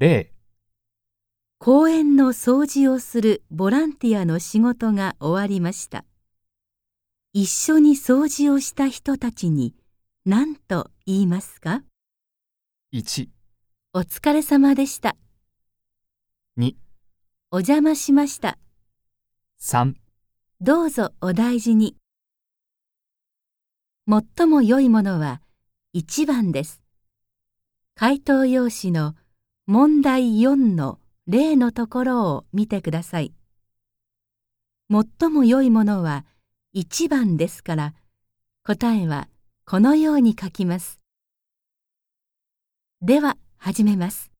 0公園の掃除をするボランティアの仕事が終わりました。一緒に掃除をした人たちに何と言いますか？1お疲れ様でした。2お邪魔しました。3どうぞお大事に。最も良いものは1番です。回答用紙の問題4の例のところを見てください。最も良いものは1番ですから、答えはこのように書きます。では始めます。